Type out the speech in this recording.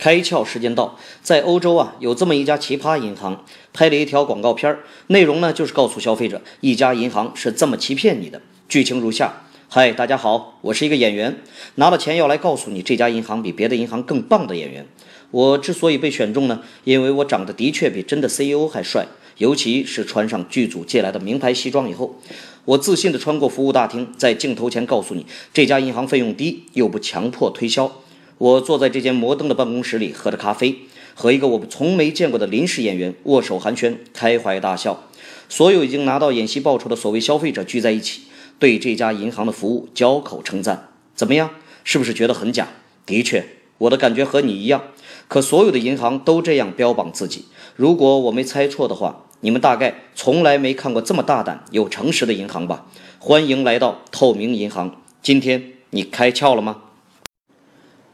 开窍时间到，在欧洲啊，有这么一家奇葩银行拍了一条广告片儿，内容呢就是告诉消费者，一家银行是这么欺骗你的。剧情如下：嗨，大家好，我是一个演员，拿了钱要来告诉你这家银行比别的银行更棒的演员。我之所以被选中呢，因为我长得的确比真的 CEO 还帅，尤其是穿上剧组借来的名牌西装以后，我自信地穿过服务大厅，在镜头前告诉你，这家银行费用低，又不强迫推销。我坐在这间摩登的办公室里，喝着咖啡，和一个我从没见过的临时演员握手寒暄，开怀大笑。所有已经拿到演戏报酬的所谓消费者聚在一起，对这家银行的服务交口称赞。怎么样？是不是觉得很假？的确，我的感觉和你一样。可所有的银行都这样标榜自己。如果我没猜错的话，你们大概从来没看过这么大胆又诚实的银行吧？欢迎来到透明银行。今天你开窍了吗？